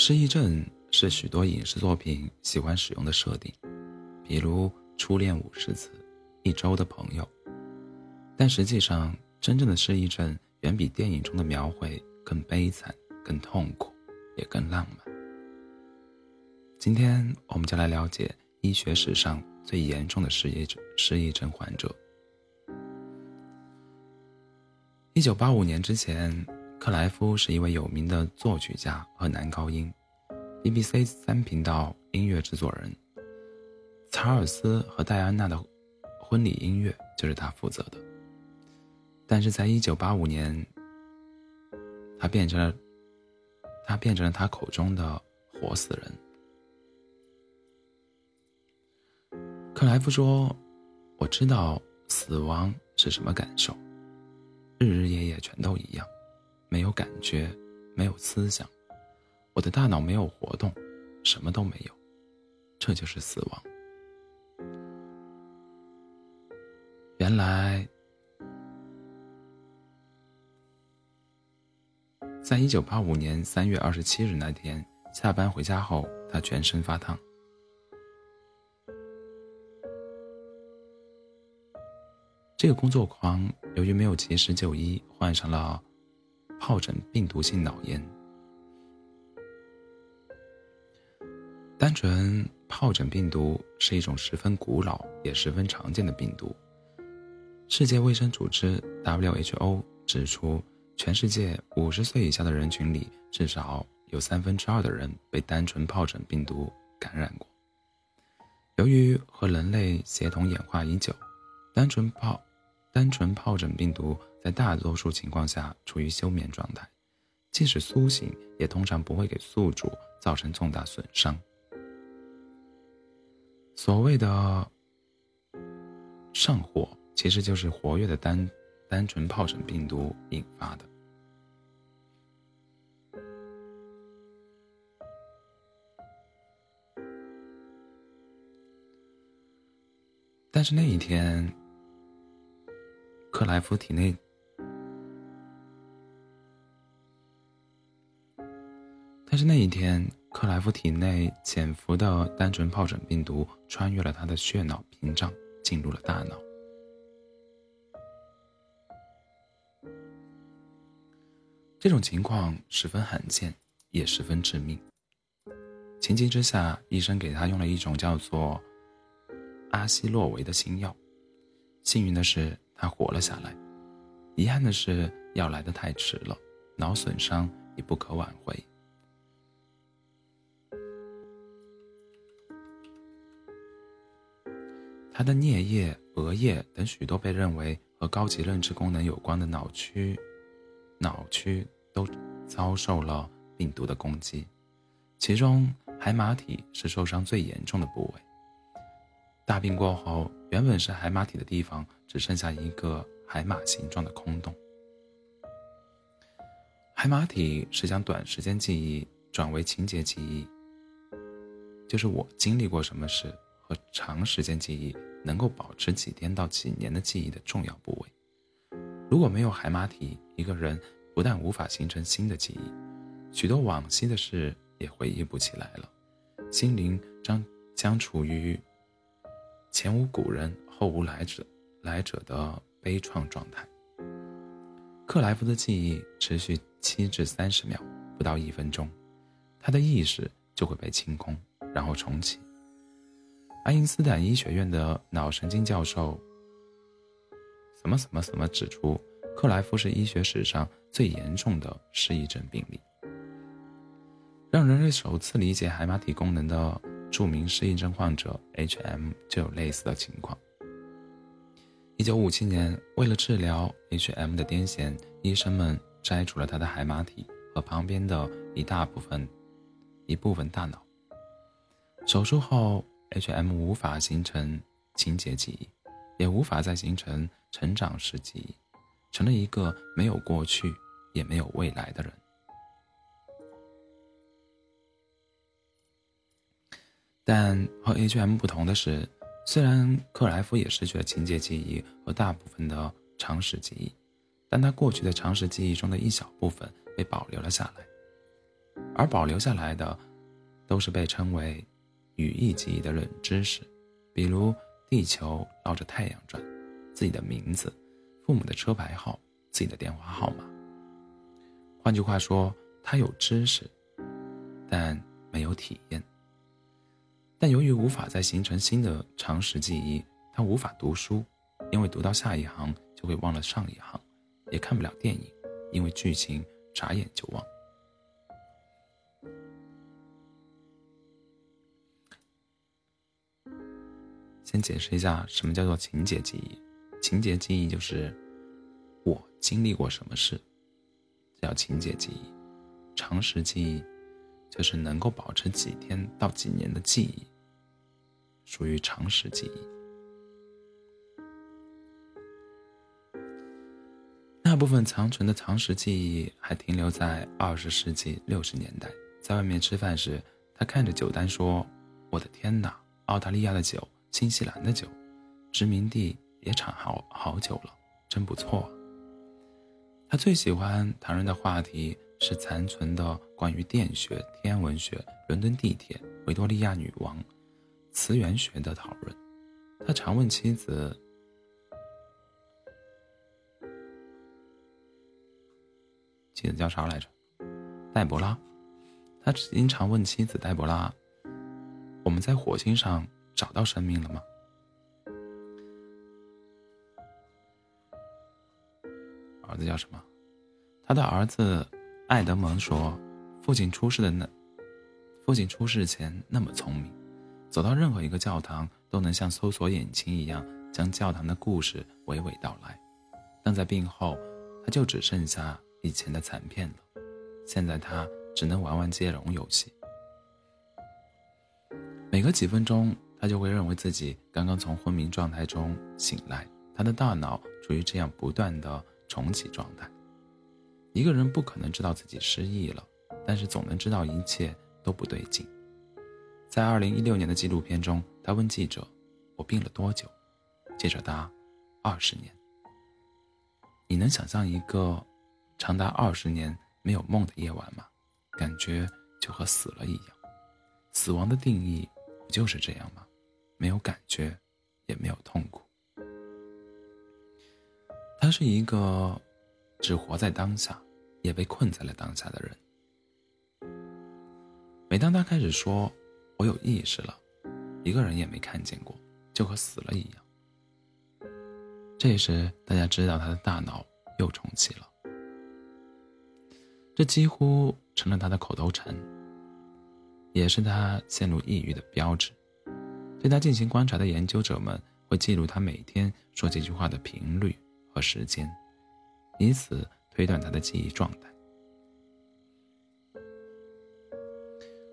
失忆症是许多影视作品喜欢使用的设定，比如初恋五十次、一周的朋友。但实际上，真正的失忆症远比电影中的描绘更悲惨、更痛苦，也更浪漫。今天，我们就来了解医学史上最严重的失忆症失忆症患者。一九八五年之前，克莱夫是一位有名的作曲家和男高音，BBC 三频道音乐制作人。查尔斯和戴安娜的婚礼音乐就是他负责的。但是在一九八五年，他变成了，他变成了他口中的活死人。克莱夫说：“我知道死亡是什么感受。”日日夜夜全都一样，没有感觉，没有思想，我的大脑没有活动，什么都没有，这就是死亡。原来，在一九八五年三月二十七日那天下班回家后，他全身发烫。这个工作狂由于没有及时就医，患上了疱疹病毒性脑炎。单纯疱疹病毒是一种十分古老也十分常见的病毒。世界卫生组织 （WHO） 指出，全世界五十岁以下的人群里，至少有三分之二的人被单纯疱疹病毒感染过。由于和人类协同演化已久，单纯疱单纯疱疹病毒在大多数情况下处于休眠状态，即使苏醒，也通常不会给宿主造成重大损伤。所谓的上火，其实就是活跃的单单纯疱疹病毒引发的。但是那一天。克莱夫体内，是那一天，克莱夫体内潜伏的单纯疱疹病毒穿越了他的血脑屏障，进入了大脑。这种情况十分罕见，也十分致命。情急之下，医生给他用了一种叫做阿西洛韦的新药。幸运的是。他活了下来，遗憾的是，药来的太迟了，脑损伤已不可挽回。他的颞叶、额叶等许多被认为和高级认知功能有关的脑区，脑区都遭受了病毒的攻击，其中海马体是受伤最严重的部位。大病过后，原本是海马体的地方。只剩下一个海马形状的空洞。海马体是将短时间记忆转为情节记忆，就是我经历过什么事和长时间记忆能够保持几天到几年的记忆的重要部位。如果没有海马体，一个人不但无法形成新的记忆，许多往昔的事也回忆不起来了，心灵将将处于前无古人后无来者。来者的悲怆状态。克莱夫的记忆持续七至三十秒，不到一分钟，他的意识就会被清空，然后重启。爱因斯坦医学院的脑神经教授什么什么什么指出，克莱夫是医学史上最严重的失忆症病例。让人类首次理解海马体功能的著名失忆症患者 H.M. 就有类似的情况。一九五七年，为了治疗 H.M. 的癫痫，医生们摘除了他的海马体和旁边的一大部分一部分大脑。手术后，H.M. 无法形成情节记忆，也无法再形成成长时记忆，成了一个没有过去也没有未来的人。但和 H.M. 不同的是。虽然克莱夫也失去了情节记忆和大部分的常识记忆，但他过去的常识记忆中的一小部分被保留了下来。而保留下来的，都是被称为语义记忆的冷知识，比如地球绕着太阳转，自己的名字，父母的车牌号，自己的电话号码。换句话说，他有知识，但没有体验。但由于无法再形成新的常识记忆，他无法读书，因为读到下一行就会忘了上一行；也看不了电影，因为剧情眨眼就忘。先解释一下什么叫做情节记忆。情节记忆就是我经历过什么事，叫情节记忆。常识记忆就是能够保持几天到几年的记忆，属于常识记忆。那部分残存的常识记忆还停留在二十世纪六十年代，在外面吃饭时，他看着酒单说：“我的天哪，澳大利亚的酒。”新西兰的酒，殖民地也产好好久了，真不错。他最喜欢谈论的话题是残存的关于电学、天文学、伦敦地铁、维多利亚女王、磁源学的讨论。他常问妻子：“妻子叫啥来着？黛博拉。”他经常问妻子黛博拉：“我们在火星上。”找到生命了吗？儿子叫什么？他的儿子艾德蒙说：“父亲出事的那，父亲出事前那么聪明，走到任何一个教堂都能像搜索引擎一样将教堂的故事娓娓道来。但在病后，他就只剩下以前的残片了。现在他只能玩玩接龙游戏，每隔几分钟。”他就会认为自己刚刚从昏迷状态中醒来，他的大脑处于这样不断的重启状态。一个人不可能知道自己失忆了，但是总能知道一切都不对劲。在二零一六年的纪录片中，他问记者：“我病了多久？”记者答：“二十年。”你能想象一个长达二十年没有梦的夜晚吗？感觉就和死了一样。死亡的定义不就是这样吗？没有感觉，也没有痛苦。他是一个只活在当下，也被困在了当下的人。每当他开始说“我有意识了”，一个人也没看见过，就和死了一样。这时，大家知道他的大脑又重启了。这几乎成了他的口头禅，也是他陷入抑郁的标志。对他进行观察的研究者们会记录他每天说这句话的频率和时间，以此推断他的记忆状态。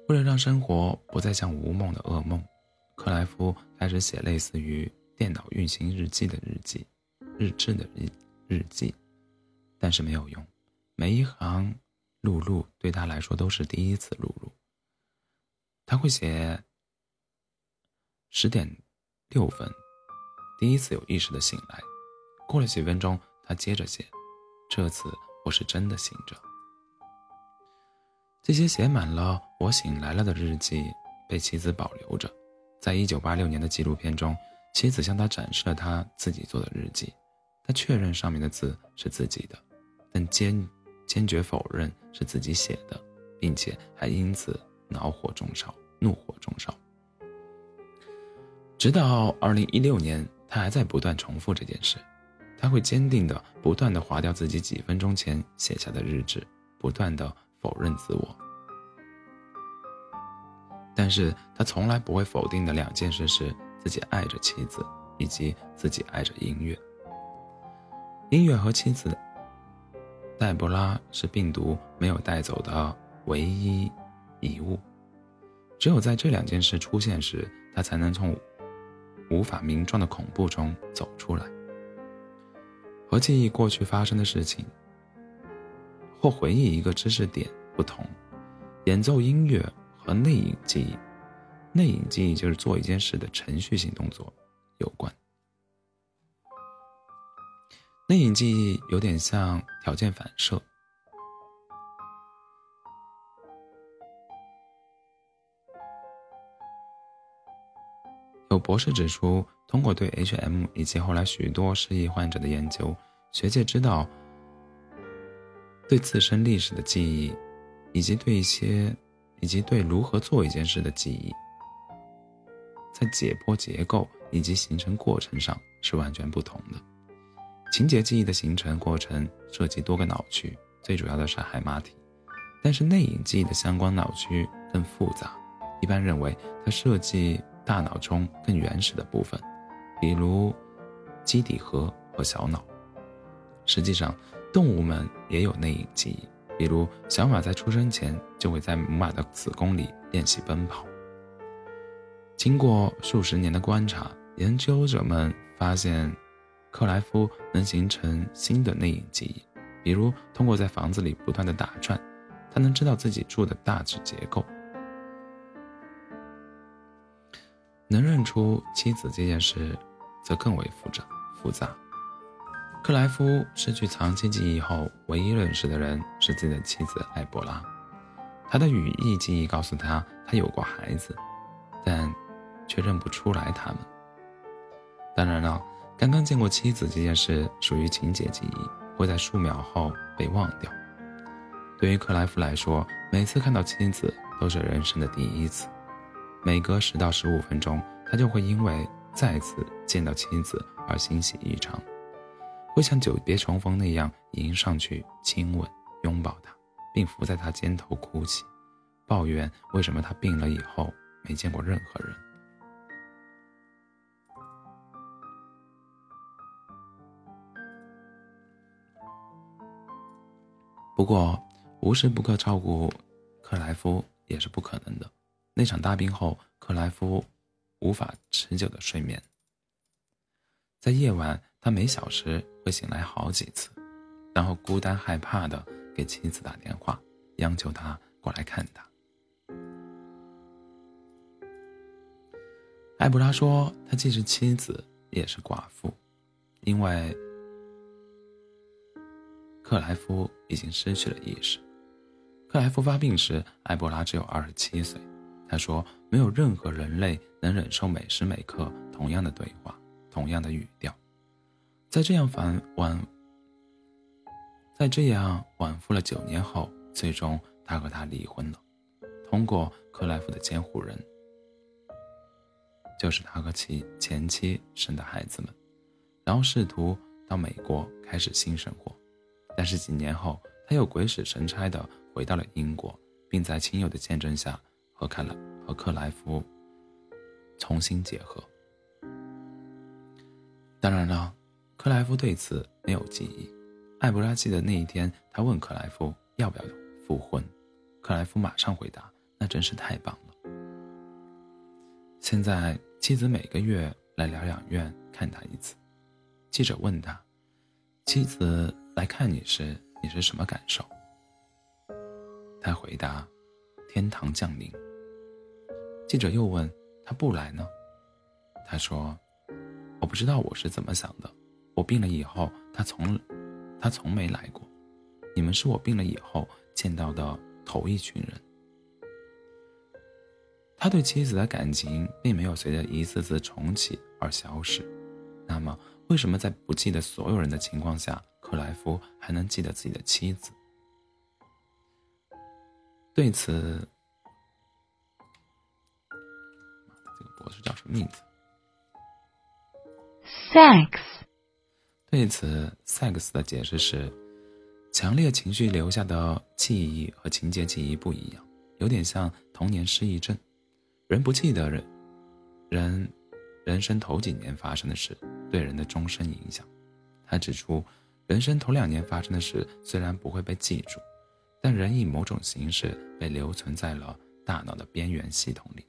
为了让生活不再像无梦的噩梦，克莱夫开始写类似于电脑运行日记的日记、日志的日日记，但是没有用，每一行录入对他来说都是第一次录入。他会写。十点六分，第一次有意识的醒来。过了几分钟，他接着写。这次我是真的醒着。这些写满了“我醒来了”的日记被妻子保留着。在一九八六年的纪录片中，妻子向他展示了他自己做的日记。他确认上面的字是自己的，但坚坚决否认是自己写的，并且还因此恼火中烧，怒火中烧。直到二零一六年，他还在不断重复这件事。他会坚定的、不断的划掉自己几分钟前写下的日志，不断的否认自我。但是他从来不会否定的两件事是自己爱着妻子，以及自己爱着音乐。音乐和妻子黛博拉是病毒没有带走的唯一遗物。只有在这两件事出现时，他才能从。无法名状的恐怖中走出来，和记忆过去发生的事情，或回忆一个知识点不同，演奏音乐和内隐记忆，内隐记忆就是做一件事的程序性动作有关。内隐记忆有点像条件反射，有博士指出，通过对 H.M 以及后来许多失忆患者的研究，学界知道，对自身历史的记忆，以及对一些，以及对如何做一件事的记忆，在解剖结构以及形成过程上是完全不同的。情节记忆的形成过程涉及多个脑区，最主要的是海马体，但是内隐记忆的相关脑区更复杂。一般认为，它涉及大脑中更原始的部分，比如基底核和小脑。实际上，动物们也有内隐记忆，比如小马在出生前就会在母马的子宫里练习奔跑。经过数十年的观察，研究者们发现，克莱夫能形成新的内隐记忆，比如通过在房子里不断的打转，他能知道自己住的大致结构。能认出妻子这件事，则更为复杂。复杂。克莱夫失去长期记忆后，唯一认识的人是自己的妻子艾博拉。他的语义记忆告诉他，他有过孩子，但却认不出来他们。当然了，刚刚见过妻子这件事属于情节记忆，会在数秒后被忘掉。对于克莱夫来说，每次看到妻子都是人生的第一次。每隔十到十五分钟，他就会因为再次见到妻子而欣喜异常，会像久别重逢那样迎上去亲吻、拥抱她，并伏在她肩头哭泣，抱怨为什么他病了以后没见过任何人。不过，无时不刻照顾克莱夫也是不可能的。那场大病后，克莱夫无法持久的睡眠。在夜晚，他每小时会醒来好几次，然后孤单害怕的给妻子打电话，央求他过来看他。艾布拉说，他既是妻子，也是寡妇，因为克莱夫已经失去了意识。克莱夫发病时，艾博拉只有二十七岁。他说：“没有任何人类能忍受每时每刻同样的对话，同样的语调。在这样反往，在这样反复了九年后，最终他和她离婚了。通过克莱夫的监护人，就是他和其前妻生的孩子们，然后试图到美国开始新生活。但是几年后，他又鬼使神差地回到了英国，并在亲友的见证下。”和克莱和克莱夫重新结合。当然了，克莱夫对此没有记忆。艾博拉记得那一天，他问克莱夫要不要复婚，克莱夫马上回答：“那真是太棒了。”现在妻子每个月来疗养院看他一次。记者问他：“妻子来看你时，你是什么感受？”他回答：“天堂降临。”记者又问：“他不来呢？”他说：“我不知道我是怎么想的。我病了以后，他从，他从没来过。你们是我病了以后见到的头一群人。”他对妻子的感情并没有随着一次次重启而消失。那么，为什么在不记得所有人的情况下，克莱夫还能记得自己的妻子？对此。我是叫什么名字？Sex。对此，sex 的解释是：强烈情绪留下的记忆和情节记忆不一样，有点像童年失忆症。人不记得人，人人生头几年发生的事，对人的终身影响。他指出，人生头两年发生的事虽然不会被记住，但仍以某种形式被留存在了大脑的边缘系统里。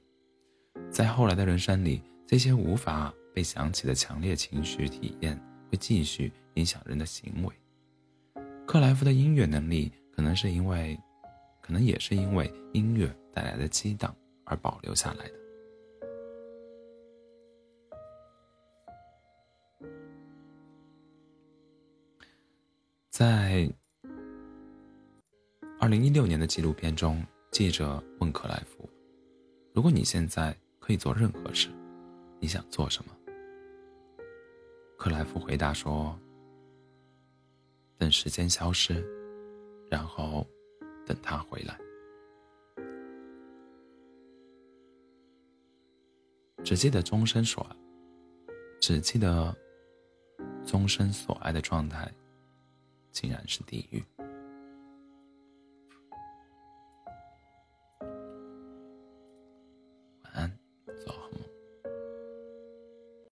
在后来的人生里，这些无法被想起的强烈情绪体验会继续影响人的行为。克莱夫的音乐能力可能是因为，可能也是因为音乐带来的激荡而保留下来的。在二零一六年的纪录片中，记者问克莱夫：“如果你现在……”可以做任何事，你想做什么？克莱夫回答说：“等时间消失，然后等他回来。”只记得终身所爱，只记得终身所爱的状态，竟然是地狱。